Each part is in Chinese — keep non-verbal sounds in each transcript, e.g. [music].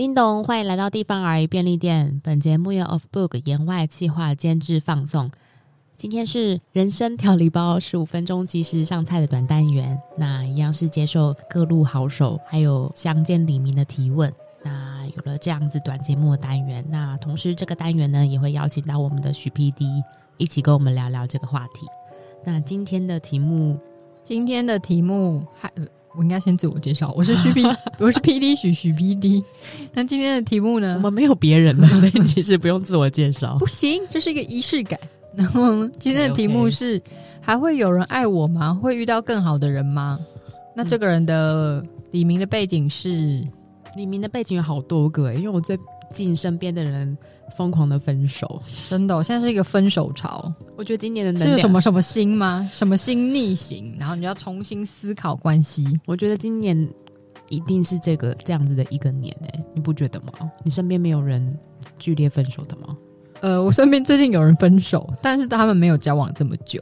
叮咚，欢迎来到地方而已便利店。本节目由 Of Book 言外企划监制放送。今天是人生调理包十五分钟即时上菜的短单元，那一样是接受各路好手还有乡间里民的提问。那有了这样子短节目的单元，那同时这个单元呢也会邀请到我们的许 PD 一起跟我们聊聊这个话题。那今天的题目，今天的题目还。我应该先自我介绍，我是徐 P，[laughs] 我是 P D 许许 P D。那今天的题目呢？我们没有别人了，[laughs] 所以其实不用自我介绍。不行，这是一个仪式感。然后今天的题目是 okay. [laughs] 还会有人爱我吗？会遇到更好的人吗？那这个人的李明的背景是？李明的背景有好多个，因为我最近身边的人。疯狂的分手，真的、哦，现在是一个分手潮。我觉得今年的能是什么什么心吗？什么心逆行，然后你要重新思考关系。我觉得今年一定是这个这样子的一个年诶，你不觉得吗？你身边没有人剧烈分手的吗？呃，我身边最近有人分手，但是他们没有交往这么久。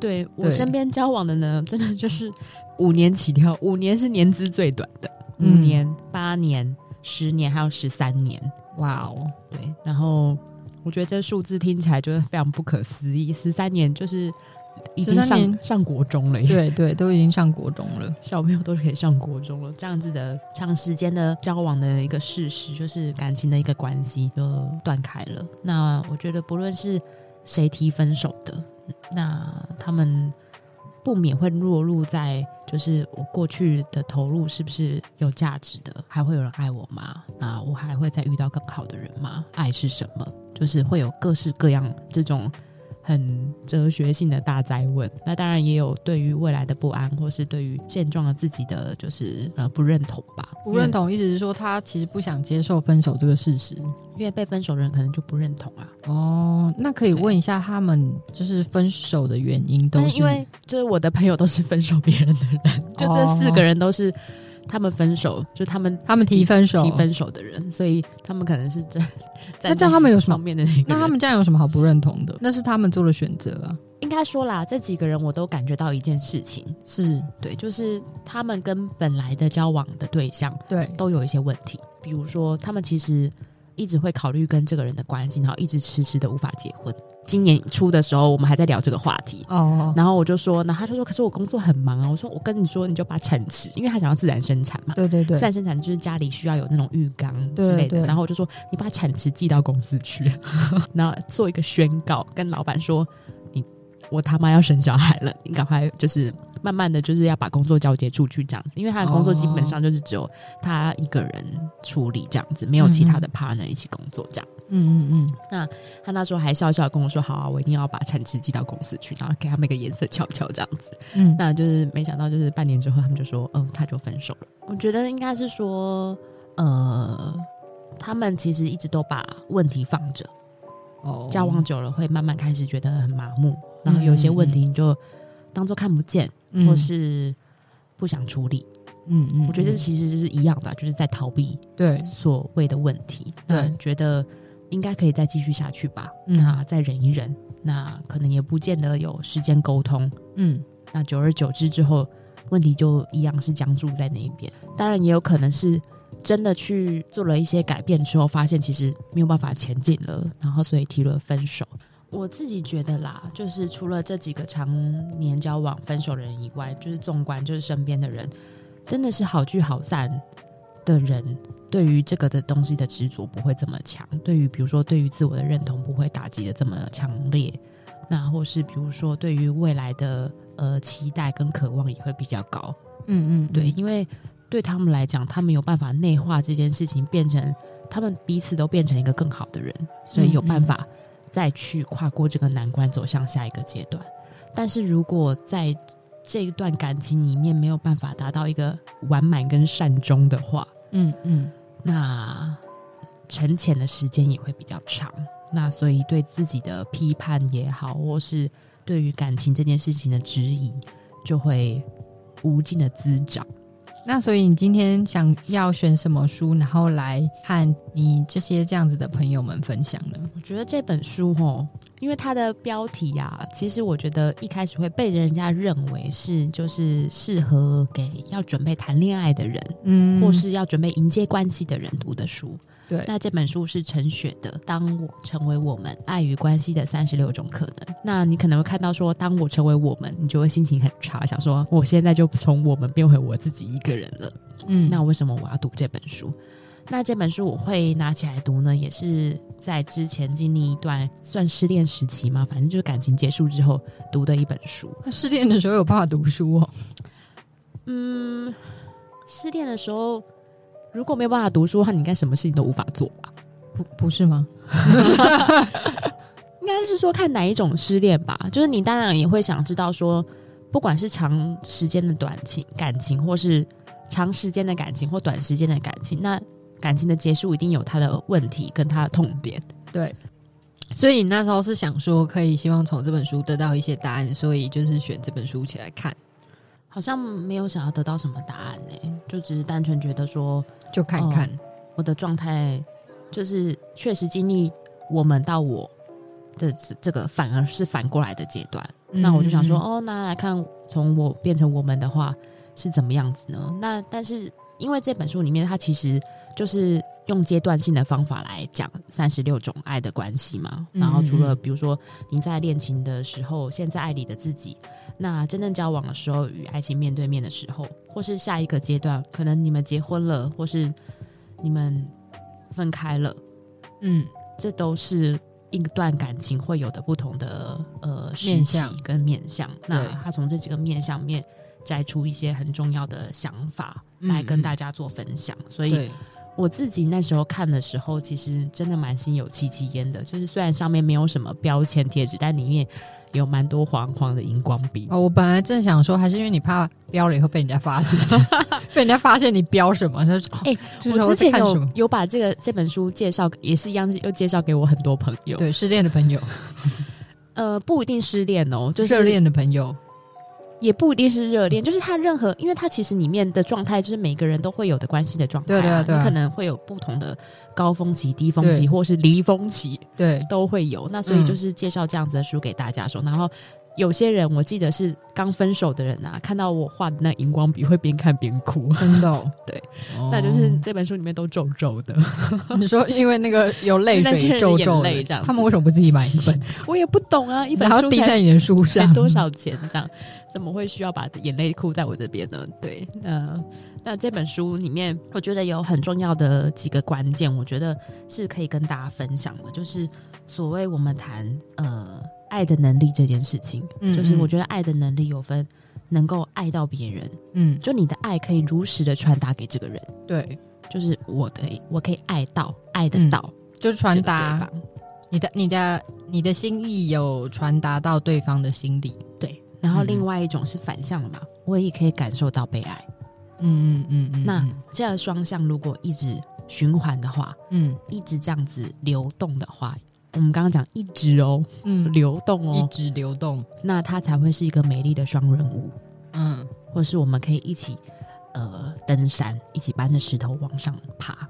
对，对我身边交往的呢，真的就是五年起跳，五年是年资最短的，五年、嗯、八年、十年还有十三年。哇哦，对，然后我觉得这数字听起来就是非常不可思议，十三年就是已经上上国中了，对对，都已经上国中了，小朋友都可以上国中了，这样子的长时间的交往的一个事实，就是感情的一个关系就断开了。那我觉得不论是谁提分手的，那他们。不免会落入在，就是我过去的投入是不是有价值的？还会有人爱我吗？那我还会再遇到更好的人吗？爱是什么？就是会有各式各样这种。很哲学性的大灾问，那当然也有对于未来的不安，或是对于现状的自己的就是呃不认同吧。不认同意思是说他其实不想接受分手这个事实，因为被分手的人可能就不认同啊。哦，那可以问一下他们就是分手的原因都是？因为就是我的朋友都是分手别人的人，就这四个人都是。他们分手，就他们他们提分手提分手的人，所以他们可能是真。[laughs] 那这样他们有什么面的那个？那他们这样有什么好不认同的？那是他们做的选择啊。应该说啦，这几个人我都感觉到一件事情，是对，就是他们跟本来的交往的对象对都有一些问题，比如说他们其实一直会考虑跟这个人的关系，然后一直迟迟的无法结婚。今年初的时候，我们还在聊这个话题哦，然后我就说，那他就说，可是我工作很忙啊。我说，我跟你说，你就把产池，因为他想要自然生产嘛，对对对，自然生产就是家里需要有那种浴缸之类的。对对对，然后我就说，你把产池寄到公司去，[laughs] 然后做一个宣告，跟老板说，你我他妈要生小孩了，你赶快就是。慢慢的就是要把工作交接出去这样子，因为他的工作基本上就是只有他一个人处理这样子，没有其他的 partner 一起工作这样。嗯嗯嗯。那他那时候还笑笑跟我说：“好啊，我一定要把产值寄到公司去，然后给他们一个颜色瞧瞧这样子。”嗯，那就是没想到就是半年之后，他们就说：“嗯，他就分手了。”我觉得应该是说，呃，他们其实一直都把问题放着，哦，交往久了会慢慢开始觉得很麻木，然后有些问题你就。当做看不见，或是不想处理，嗯嗯，我觉得这其实是一样的，就是在逃避对所谓的问题。对，觉得应该可以再继续下去吧，那再忍一忍，那可能也不见得有时间沟通，嗯，那久而久之之后，问题就一样是僵住在那一边。当然，也有可能是真的去做了一些改变之后，发现其实没有办法前进了，然后所以提了分手。我自己觉得啦，就是除了这几个常年交往分手的人以外，就是纵观就是身边的人，真的是好聚好散的人，对于这个的东西的执着不会这么强，对于比如说对于自我的认同不会打击的这么强烈，那或是比如说对于未来的呃期待跟渴望也会比较高。嗯嗯，对，因为对他们来讲，他们有办法内化这件事情，变成他们彼此都变成一个更好的人，所以有办法。再去跨过这个难关，走向下一个阶段。但是如果在这一段感情里面没有办法达到一个完满跟善终的话，嗯嗯，那沉潜的时间也会比较长。那所以对自己的批判也好，或是对于感情这件事情的质疑，就会无尽的滋长。那所以你今天想要选什么书，然后来和你这些这样子的朋友们分享呢？我觉得这本书哦，因为它的标题呀、啊，其实我觉得一开始会被人家认为是就是适合给要准备谈恋爱的人，嗯，或是要准备迎接关系的人读的书。对，那这本书是陈雪的《当我成为我们：爱与关系的三十六种可能》。那你可能会看到说，当我成为我们，你就会心情很差，想说我现在就从我们变回我自己一个人了。嗯，那为什么我要读这本书？那这本书我会拿起来读呢，也是在之前经历一段算失恋时期嘛，反正就是感情结束之后读的一本书。那失恋的时候有办法读书哦？嗯，失恋的时候。如果没有办法读书的话，你应该什么事情都无法做吧？不，不是吗？[laughs] 应该是说看哪一种失恋吧。就是你当然也会想知道说，不管是长时间的短情感情，或是长时间的感情，或短时间的感情，那感情的结束一定有它的问题跟它的痛点。对，所以你那时候是想说，可以希望从这本书得到一些答案，所以就是选这本书起来看。好像没有想要得到什么答案呢、欸，就只是单纯觉得说，就看看、哦、我的状态，就是确实经历我们到我的这个反而是反过来的阶段。嗯、那我就想说，哦，那来看从我变成我们的话是怎么样子呢？那但是因为这本书里面它其实就是。用阶段性的方法来讲三十六种爱的关系嘛，然后除了比如说你在恋情的时候，现在爱里的自己，那真正交往的时候与爱情面对面的时候，或是下一个阶段，可能你们结婚了，或是你们分开了，嗯，这都是一段感情会有的不同的呃时期跟面向。那他从这几个面向面摘出一些很重要的想法来跟大家做分享，所以。我自己那时候看的时候，其实真的蛮心有戚戚焉的。就是虽然上面没有什么标签贴纸，但里面有蛮多黄黄的荧光笔。哦，我本来正想说，还是因为你怕标了以后被人家发现，[laughs] 被人家发现你标什么？他说：“哎、欸，我之前有有把这个这本书介绍，也是一样，又介绍给我很多朋友，对失恋的朋友，呃，不一定失恋哦，就是热恋的朋友。”也不一定是热恋，就是他任何，因为他其实里面的状态就是每个人都会有的关系的状态，对对对，你可能会有不同的高峰期、低峰期，或是离峰期，对，都会有。那所以就是介绍这样子的书给大家说，然后。有些人我记得是刚分手的人啊，看到我画的那荧光笔会边看边哭，真的、哦。[laughs] 对，哦、那就是这本书里面都皱皱的。[laughs] 你说因为那个有泪水 [laughs] 皱皱的，这样他们为什么不自己买一本？我也不懂啊，一本书滴在你的书上多少钱？这样怎么会需要把眼泪哭在我这边呢？对，那那这本书里面，我觉得有很重要的几个关键，我觉得是可以跟大家分享的，就是所谓我们谈呃。爱的能力这件事情，嗯嗯，就是我觉得爱的能力有分，能够爱到别人，嗯，就你的爱可以如实的传达给这个人，对，就是我的，我可以爱到，爱得到，嗯、就是传达你的、你的、你的心意有传达到对方的心里，对。然后另外一种是反向的嘛，嗯、我也可以感受到被爱，嗯嗯嗯嗯。那这样双向如果一直循环的话，嗯，一直这样子流动的话。我们刚刚讲一直哦，嗯，流动哦，一直流动，那它才会是一个美丽的双人舞，嗯，或是我们可以一起呃登山，一起搬着石头往上爬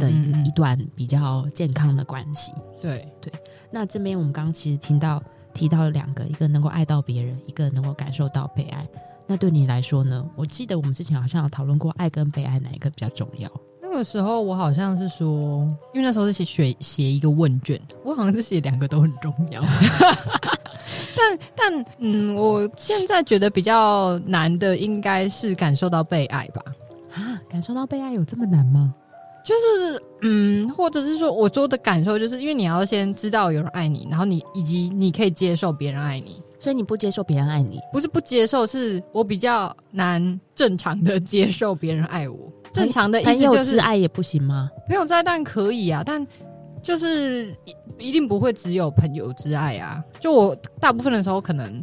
的一个一段比较健康的关系。对对，那这边我们刚刚其实听到提到了两个，一个能够爱到别人，一个能够感受到被爱。那对你来说呢？我记得我们之前好像有讨论过，爱跟被爱哪一个比较重要？那个时候我好像是说，因为那时候是写写写一个问卷，我好像是写两个都很重要。[laughs] 但但嗯，我现在觉得比较难的应该是感受到被爱吧？啊，感受到被爱有这么难吗？就是嗯，或者是说我说的感受，就是因为你要先知道有人爱你，然后你以及你可以接受别人爱你，所以你不接受别人爱你，不是不接受，是我比较难正常的接受别人爱我。正常的意思就是爱也不行吗？朋友之爱当然可以啊，但就是一一定不会只有朋友之爱啊。就我大部分的时候，可能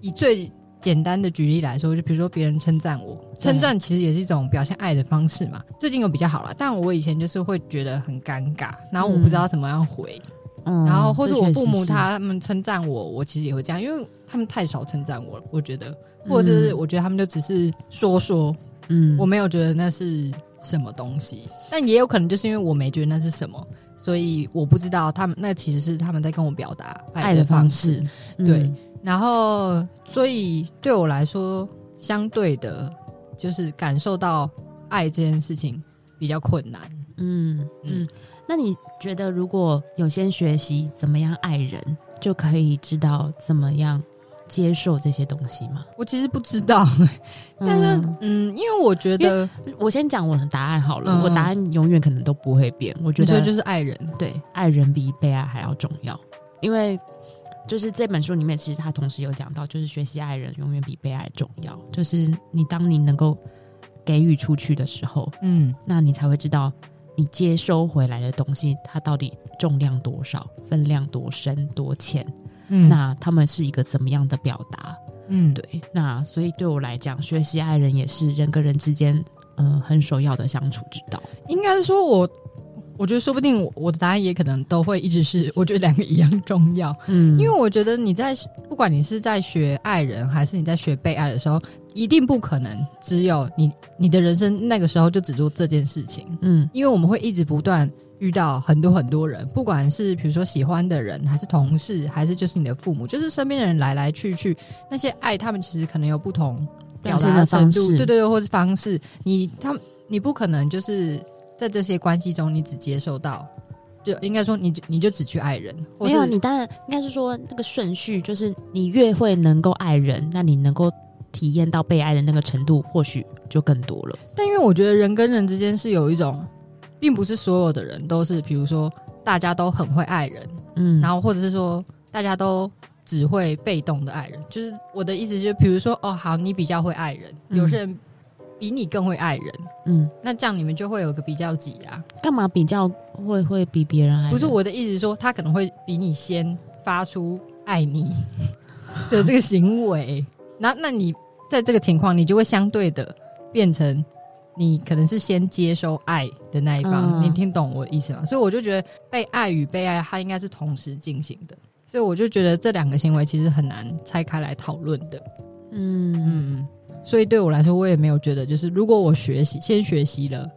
以最简单的举例来说，就比如说别人称赞我，称赞其实也是一种表现爱的方式嘛。最近有比较好了，但我以前就是会觉得很尴尬，然后我不知道怎么样回，嗯，然后或者我父母他们称赞我，我其实也会这样，因为他们太少称赞我了，我觉得，或者是我觉得他们就只是说说。嗯，我没有觉得那是什么东西，但也有可能就是因为我没觉得那是什么，所以我不知道他们那其实是他们在跟我表达爱的方式。方式。嗯、对，然后所以对我来说，相对的，就是感受到爱这件事情比较困难。嗯嗯，嗯，那你觉得如果有先学习怎么样爱人，就可以知道怎么样接受这些东西吗？我其实不知道，但是嗯，嗯，因为我觉得，我先讲我的答案好了。嗯、我答案永远可能都不会变。我觉得就是爱人，对，爱人比被爱还要重要。因为就是这本书里面，其实他同时有讲到，就是学习爱人永远比被爱重要。就是你当你能够给予出去的时候，嗯，那你才会知道你接收回来的东西，它到底重量多少，分量多深多浅。嗯，那他们是一个怎么样的表达？嗯，对，那所以对我来讲，学习爱人也是人跟人之间，嗯、呃，很首要的相处之道。应该是说我，我我觉得说不定我，我的答案也可能都会一直是，我觉得两个一样重要。嗯，因为我觉得你在不管你是在学爱人，还是你在学被爱的时候，一定不可能只有你你的人生那个时候就只做这件事情。嗯，因为我们会一直不断。遇到很多很多人，不管是比如说喜欢的人，还是同事，还是就是你的父母，就是身边的人来来去去，那些爱他们其实可能有不同表达的程度，对对对，或是方式。你他们你不可能就是在这些关系中，你只接受到，就应该说你你就只去爱人，没有，你当然应该是说那个顺序，就是你越会能够爱人，那你能够体验到被爱的那个程度，或许就更多了。但因为我觉得人跟人之间是有一种。并不是所有的人都是，比如说大家都很会爱人，嗯，然后或者是说大家都只会被动的爱人。就是我的意思，就是比如说，哦，好，你比较会爱人，嗯、有些人比你更会爱人，嗯，那这样你们就会有个比较级啊。干嘛比较会会比别人爱人？不是我的意思是说，他可能会比你先发出爱你的这个行为，那那你在这个情况，你就会相对的变成。你可能是先接收爱的那一方，嗯、你听懂我的意思吗？所以我就觉得被爱与被爱，它应该是同时进行的。所以我就觉得这两个行为其实很难拆开来讨论的。嗯嗯，所以对我来说，我也没有觉得，就是如果我学习先学习了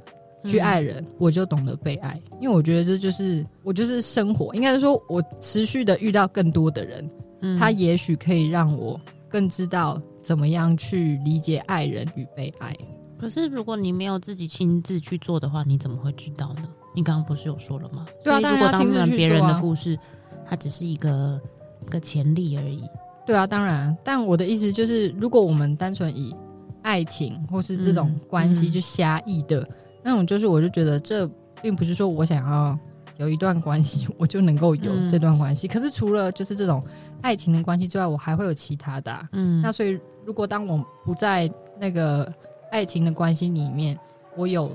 去爱人，嗯、我就懂得被爱。因为我觉得这就是我就是生活，应该是说我持续的遇到更多的人，嗯、他也许可以让我更知道怎么样去理解爱人与被爱。可是，如果你没有自己亲自去做的话，你怎么会知道呢？你刚刚不是有说了吗？对啊，如果当然别人的故事，它只是一个一个潜力而已。对啊，当然。但我的意思就是，如果我们单纯以爱情或是这种关系去狭义的、嗯嗯、那种，就是我就觉得这并不是说我想要有一段关系，我就能够有这段关系。嗯、可是除了就是这种爱情的关系之外，我还会有其他的、啊。嗯，那所以如果当我不在那个。爱情的关系里面，我有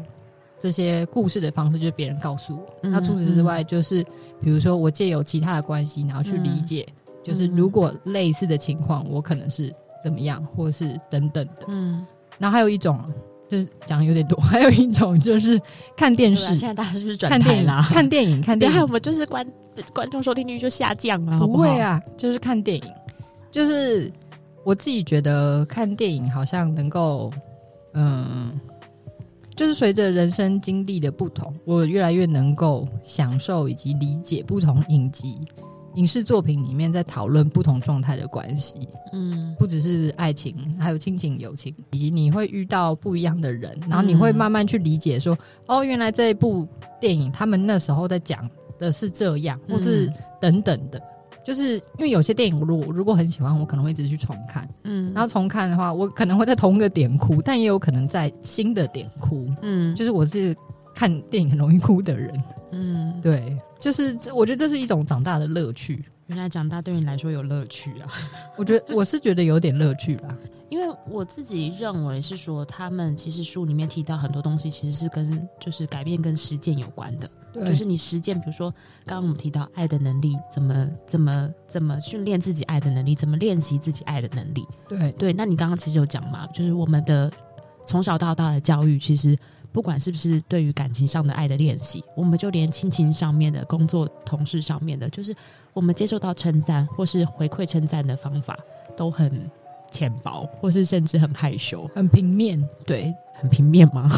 这些故事的方式，就是别人告诉我。嗯、那除此之外，就是比如说我借由其他的关系，然后去理解，嗯、就是如果类似的情况，我可能是怎么样，或是等等的。嗯。然后还有一种，就是讲的有点多。[laughs] 还有一种就是看电视。现在大家是不是转台啦？看电影，[laughs] 看电影，看电影。还有我们就是观观众收听率就下降了？不会啊，就是看电影。就是我自己觉得看电影好像能够。嗯，就是随着人生经历的不同，我越来越能够享受以及理解不同影集、影视作品里面在讨论不同状态的关系。嗯，不只是爱情，还有亲情、友情，以及你会遇到不一样的人，然后你会慢慢去理解说，嗯、哦，原来这一部电影他们那时候在讲的是这样，或是等等的。就是因为有些电影，我如果如果很喜欢，我可能会一直去重看。嗯，然后重看的话，我可能会在同一个点哭，但也有可能在新的点哭。嗯，就是我是看电影很容易哭的人。嗯，对，就是我觉得这是一种长大的乐趣。原来长大对你来说有乐趣啊？我觉得我是觉得有点乐趣吧。因为我自己认为是说，他们其实书里面提到很多东西，其实是跟就是改变跟实践有关的。对，就是你实践，比如说刚刚我们提到爱的能力，怎么怎么怎么训练自己爱的能力，怎么练习自己爱的能力。对对，那你刚刚其实有讲嘛，就是我们的从小到大的教育，其实不管是不是对于感情上的爱的练习，我们就连亲情上面的工作、同事上面的，就是我们接受到称赞或是回馈称赞的方法都很。浅薄，或是甚至很害羞，很平面，对，很平面吗？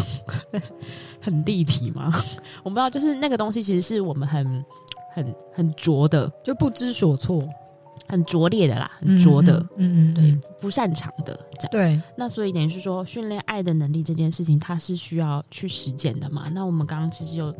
[laughs] 很立体吗？[laughs] 我不知道，就是那个东西，其实是我们很、很、很拙的，就不知所措，很拙劣的啦，很拙的，嗯嗯，嗯，对，不擅长的这样。对，那所以等于是说，训练爱的能力这件事情，它是需要去实践的嘛？那我们刚刚其实有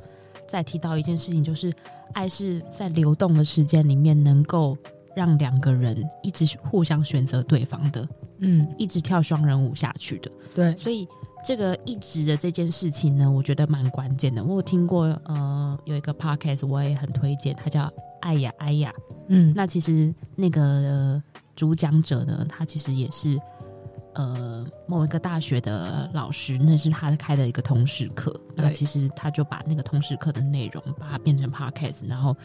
再提到一件事情，就是爱是在流动的时间里面能够。让两个人一直互相选择对方的，嗯，一直跳双人舞下去的，对，所以这个一直的这件事情呢，我觉得蛮关键的。我有听过，呃，有一个 podcast 我也很推荐，它叫爱呀爱呀，嗯，那其实那个、呃、主讲者呢，他其实也是呃某一个大学的老师，那是他开的一个通识课，那其实他就把那个通识课的内容把它变成 podcast，然后。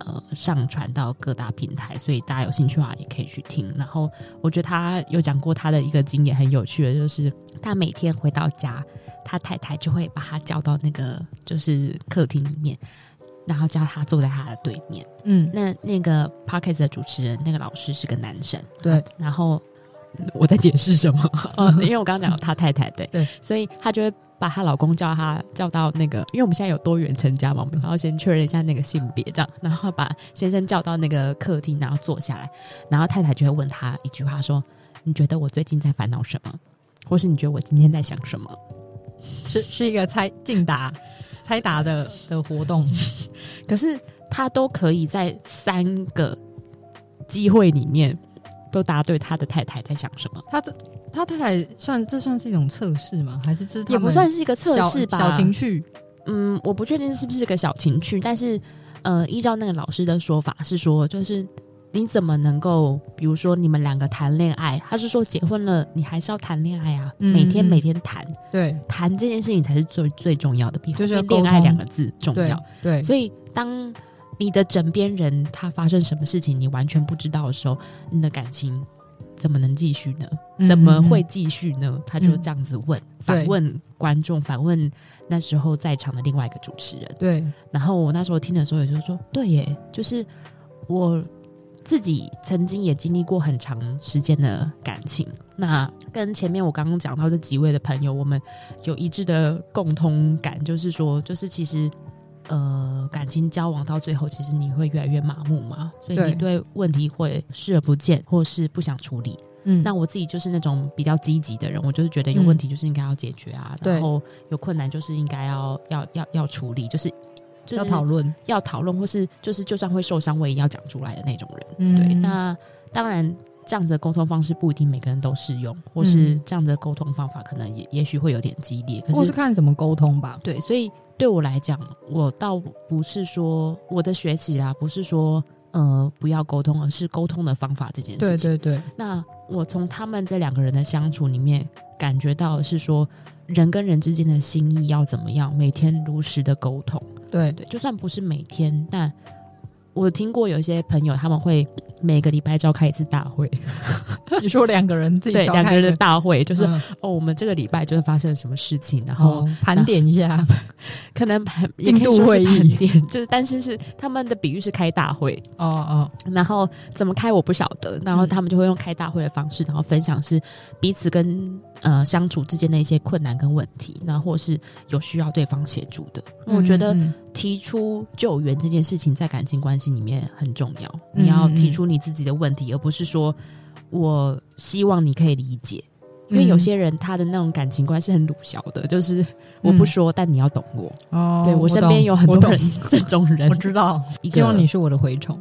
呃，上传到各大平台，所以大家有兴趣的话也可以去听。然后我觉得他有讲过他的一个经验很有趣的，就是他每天回到家，他太太就会把他叫到那个就是客厅里面，然后叫他坐在他的对面。嗯，那那个 Podcast 的主持人那个老师是个男生，对。然后 [laughs] 我在解释什么？哦，因为我刚刚讲他太太对，对，所以他就会。把她老公叫她叫到那个，因为我们现在有多元成家嘛，我们然后先确认一下那个性别，这样，然后把先生叫到那个客厅，然后坐下来，然后太太就会问他一句话说：“你觉得我最近在烦恼什么？或是你觉得我今天在想什么？”是是一个猜竞答、猜答的的活动，[laughs] 可是他都可以在三个机会里面都答对他的太太在想什么。他这。他太太算这算是一种测试吗？还是这是也不算是一个测试吧？小情趣，嗯，我不确定是不是个小情趣，但是呃，依照那个老师的说法是说，就是你怎么能够，比如说你们两个谈恋爱，他是说结婚了，你还是要谈恋爱啊，嗯、每天每天谈，对，谈这件事情才是最最重要的，比后面恋爱两个字重要，对，对，所以当你的枕边人他发生什么事情，你完全不知道的时候，你的感情。怎么能继续呢？怎么会继续呢？嗯、他就这样子问，嗯、反问观众，反问那时候在场的另外一个主持人。对，然后我那时候听的时候也就说，对耶，就是我自己曾经也经历过很长时间的感情。那跟前面我刚刚讲到这几位的朋友，我们有一致的共通感，就是说，就是其实。呃，感情交往到最后，其实你会越来越麻木嘛，所以你对问题会视而不见，或是不想处理。嗯，那我自己就是那种比较积极的人，我就是觉得有问题就是应该要解决啊，嗯、然后有困难就是应该要要要要处理，就是、就是、要讨论，要讨论，或是就是就算会受伤，我也要讲出来的那种人。嗯、对，那当然这样子的沟通方式不一定每个人都适用，或是这样的沟通方法可能也也许会有点激烈，可是，或是看怎么沟通吧。对，所以。对我来讲，我倒不是说我的学习啦，不是说呃不要沟通，而是沟通的方法这件事情。对对对。那我从他们这两个人的相处里面感觉到是说，人跟人之间的心意要怎么样，每天如实的沟通。对对，就算不是每天，但我听过有一些朋友他们会。每个礼拜召开一次大会，[laughs] 你说两个人自己对两个人的大会，就是、嗯、哦，我们这个礼拜就是发生了什么事情，然后盘、哦、点一下，[laughs] 可能盘进度会议，点 [laughs] 就是，但是是他们的比喻是开大会。哦哦，然后怎么开我不晓得，然后他们就会用开大会的方式，然后分享是彼此跟呃相处之间的一些困难跟问题，那或是有需要对方协助的，嗯、我觉得提出救援这件事情在感情关系里面很重要，嗯、你要提出。你自己的问题，而不是说我希望你可以理解，因为有些人他的那种感情观是很鲁小的，就是我不说，嗯、但你要懂我。哦，对我身边有很多人这种人，我知道。希望你是我的蛔虫，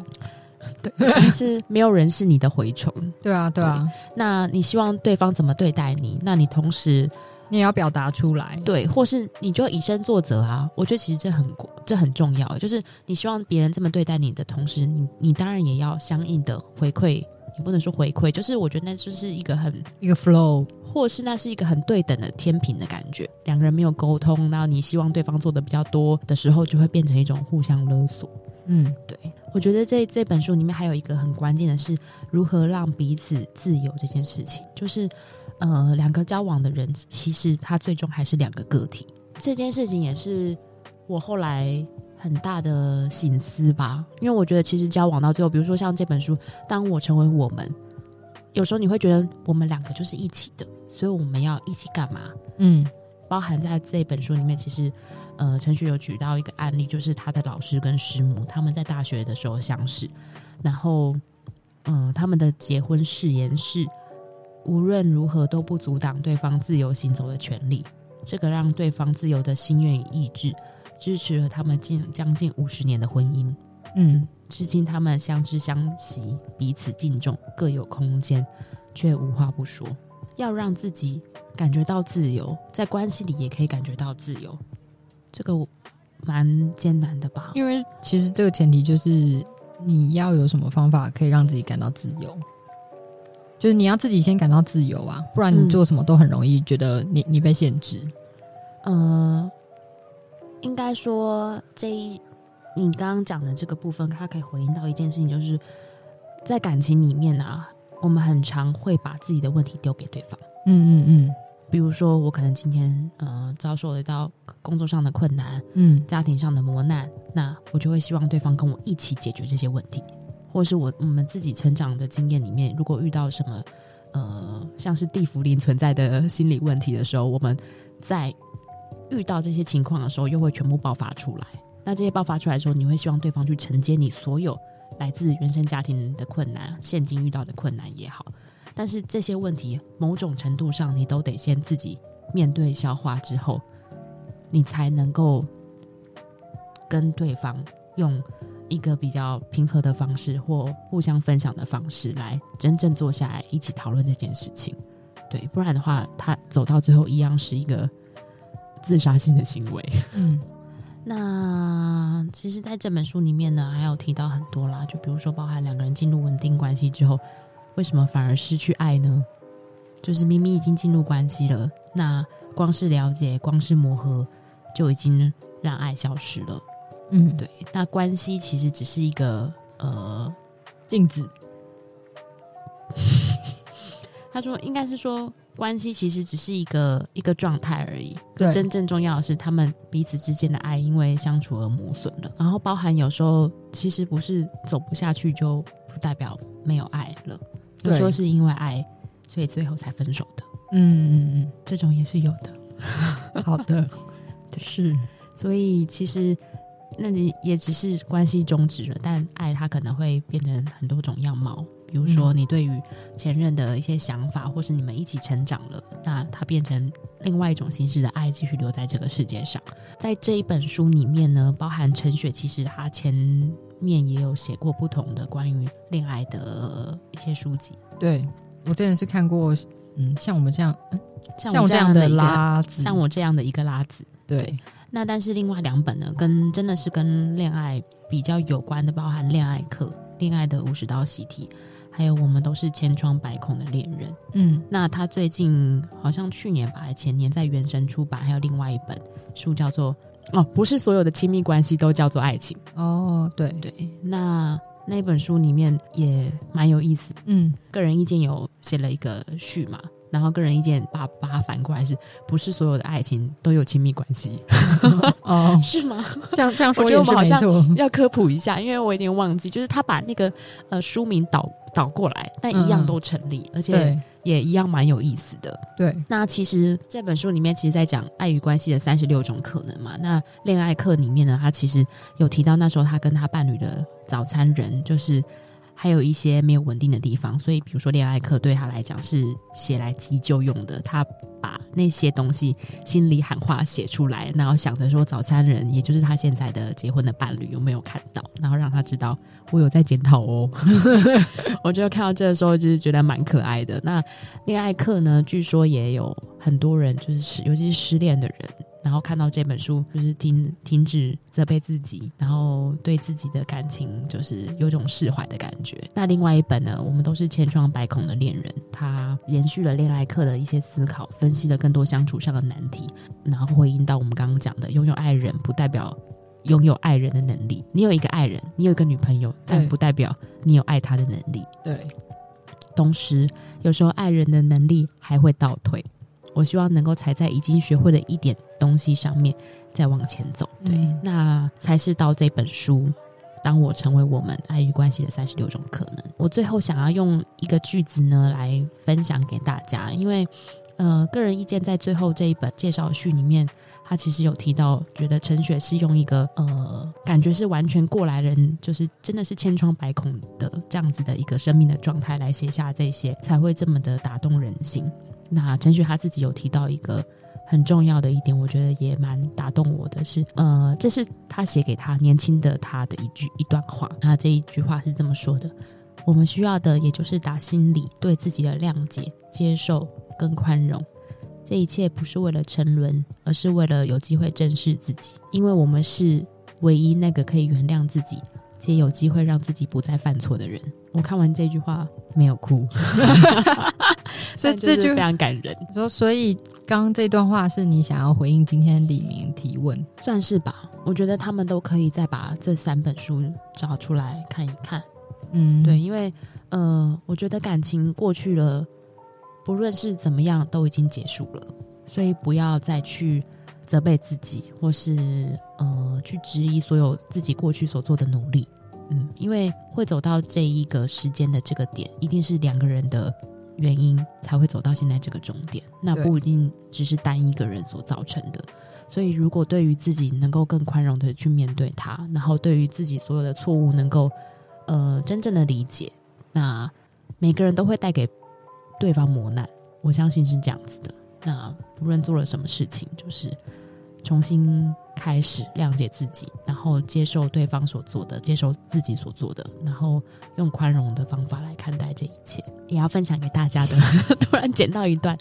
对，[laughs] 但是没有人是你的蛔虫。对啊，对啊。那你希望对方怎么对待你？那你同时。你也要表达出来，对，或是你就以身作则啊。我觉得其实这很这很重要，就是你希望别人这么对待你的同时，你你当然也要相应的回馈。你不能说回馈，就是我觉得那就是一个很一个 flow，或是那是一个很对等的天平的感觉。两个人没有沟通，然后你希望对方做的比较多的时候，就会变成一种互相勒索。嗯，对。我觉得这这本书里面还有一个很关键的是如何让彼此自由这件事情，就是。呃，两个交往的人，其实他最终还是两个个体。这件事情也是我后来很大的心思吧。因为我觉得，其实交往到最后，比如说像这本书《当我成为我们》，有时候你会觉得我们两个就是一起的，所以我们要一起干嘛？嗯，包含在这本书里面，其实呃，陈雪有举到一个案例，就是他的老师跟师母他们在大学的时候相识，然后嗯、呃，他们的结婚誓言是无论如何都不阻挡对方自由行走的权利，这个让对方自由的心愿与意志支持了他们近将近五十年的婚姻。嗯。至今，他们相知相惜，彼此敬重，各有空间，却无话不说。要让自己感觉到自由，在关系里也可以感觉到自由，这个蛮艰难的吧？因为其实这个前提就是你要有什么方法可以让自己感到自由，就是你要自己先感到自由啊，不然你做什么都很容易觉得你你被限制。嗯、呃，应该说这一。你刚刚讲的这个部分，它可以回应到一件事情，就是在感情里面啊，我们很常会把自己的问题丢给对方。嗯嗯嗯。比如说，我可能今天呃遭受了一道工作上的困难，嗯，家庭上的磨难，那我就会希望对方跟我一起解决这些问题。或是我我们自己成长的经验里面，如果遇到什么呃像是地缚灵存在的心理问题的时候，我们在遇到这些情况的时候，又会全部爆发出来。那这些爆发出来的时候，你会希望对方去承接你所有来自原生家庭的困难，现今遇到的困难也好。但是这些问题，某种程度上，你都得先自己面对消化之后，你才能够跟对方用一个比较平和的方式或互相分享的方式来真正坐下来一起讨论这件事情。对，不然的话，他走到最后一样是一个自杀性的行为。嗯。那其实，在这本书里面呢，还有提到很多啦，就比如说，包含两个人进入稳定关系之后，为什么反而失去爱呢？就是明明已经进入关系了，那光是了解、光是磨合，就已经让爱消失了。嗯，对。那关系其实只是一个呃镜子。[laughs] 他说，应该是说。关系其实只是一个一个状态而已，对，真正重要的是他们彼此之间的爱，因为相处而磨损了。然后包含有时候其实不是走不下去，就不代表没有爱了。有时候是因为爱，所以最后才分手的。嗯嗯嗯，这种也是有的。[laughs] 好的，[laughs] 对，是。所以其实那你也只是关系终止了，但爱它可能会变成很多种样貌。比如说，你对于前任的一些想法，或是你们一起成长了，那它变成另外一种形式的爱，继续留在这个世界上。在这一本书里面呢，包含陈雪，其实她前面也有写过不同的关于恋爱的一些书籍。对，我真的是看过，嗯，像我们这样，嗯，像我这样的拉子，像我这样的一个拉子。对，对，那但是另外两本呢，跟真的是跟恋爱比较有关的，包含恋爱课、恋爱的五十道习题。还有我们都是千疮百孔的恋人，嗯，那他最近好像去年吧，还前年在原神出版，还有另外一本书叫做哦，不是所有的亲密关系都叫做爱情。哦，对对，那那本书里面也蛮有意思，嗯，个人意见有写了一个序嘛。然后个人意见把把它反过来，是不是所有的爱情都有亲密关系？哦，[laughs] 是吗？这样这样说，我觉得我们好像要科普一下，因为我有点忘记，就是他把那个呃书名倒倒过来，但一样都成立，嗯、而且也一样蛮有意思的。对，那其实这本书里面其实在讲爱与关系的三十六种可能嘛。那恋爱课里面呢，他其实有提到那时候他跟他伴侣的早餐人就是。还有一些没有稳定的地方，所以比如说恋爱课对他来讲是写来急救用的。他把那些东西心里喊话写出来，然后想着说早餐人，也就是他现在的结婚的伴侣有没有看到，然后让他知道我有在检讨哦。[laughs] 我觉得看到这个时候就是觉得蛮可爱的。那恋爱课呢，据说也有很多人就是尤其是失恋的人。然后看到这本书，就是停停止责备自己，然后对自己的感情就是有种释怀的感觉。那另外一本呢，我们都是千疮百孔的恋人，他延续了恋爱课的一些思考，分析了更多相处上的难题，然后回应到我们刚刚讲的，拥有爱人不代表拥有爱人的能力。你有一个爱人，你有一个女朋友，但不代表你有爱他的能力。对，同时有时候爱人的能力还会倒退。我希望能够踩在已经学会的一点东西上面，再往前走。对，嗯、那才是到这本书当我成为我们爱与关系的三十六种可能。我最后想要用一个句子呢来分享给大家，因为呃，个人意见在最后这一本介绍序里面，他其实有提到，觉得陈雪是用一个呃，感觉是完全过来人，就是真的是千疮百孔的这样子的一个生命的状态来写下这些，才会这么的打动人心。那陈雪他自己有提到一个。很重要的一点，我觉得也蛮打动我的是，呃，这是他写给他年轻的他的一句一段话。那这一句话是这么说的：我们需要的，也就是打心里对自己的谅解、接受跟宽容。这一切不是为了沉沦，而是为了有机会正视自己，因为我们是唯一那个可以原谅自己，且有机会让自己不再犯错的人。我看完这句话没有哭，[laughs] 所以这句非常感人。说，所以刚刚这段话是你想要回应今天李明提问，算是吧？我觉得他们都可以再把这三本书找出来看一看。嗯，对，因为呃，我觉得感情过去了，不论是怎么样，都已经结束了，所以不要再去责备自己，或是呃，去质疑所有自己过去所做的努力。嗯，因为会走到这一个时间的这个点，一定是两个人的原因才会走到现在这个终点，那不一定只是单一个人所造成的。所以，如果对于自己能够更宽容的去面对它，然后对于自己所有的错误能够呃真正的理解，那每个人都会带给对方磨难，我相信是这样子的。那不论做了什么事情，就是重新。开始谅解自己，然后接受对方所做的，接受自己所做的，然后用宽容的方法来看待这一切。也要分享给大家的。[laughs] 突然捡到一段：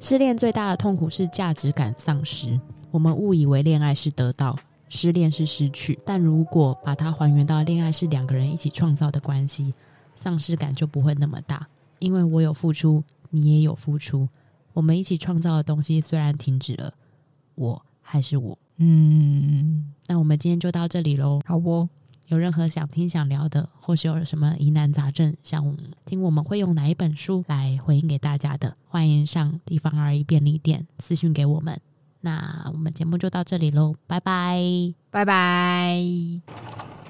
失恋最大的痛苦是价值感丧失。我们误以为恋爱是得到，失恋是失去。但如果把它还原到恋爱是两个人一起创造的关系，丧失感就不会那么大，因为我有付出，你也有付出。我们一起创造的东西虽然停止了，我还是我。嗯，那我们今天就到这里喽。好不？有任何想听想聊的，或是有什么疑难杂症，想听我们会用哪一本书来回应给大家的，欢迎上地方二一便利店私讯给我们。那我们节目就到这里喽，拜拜，拜拜。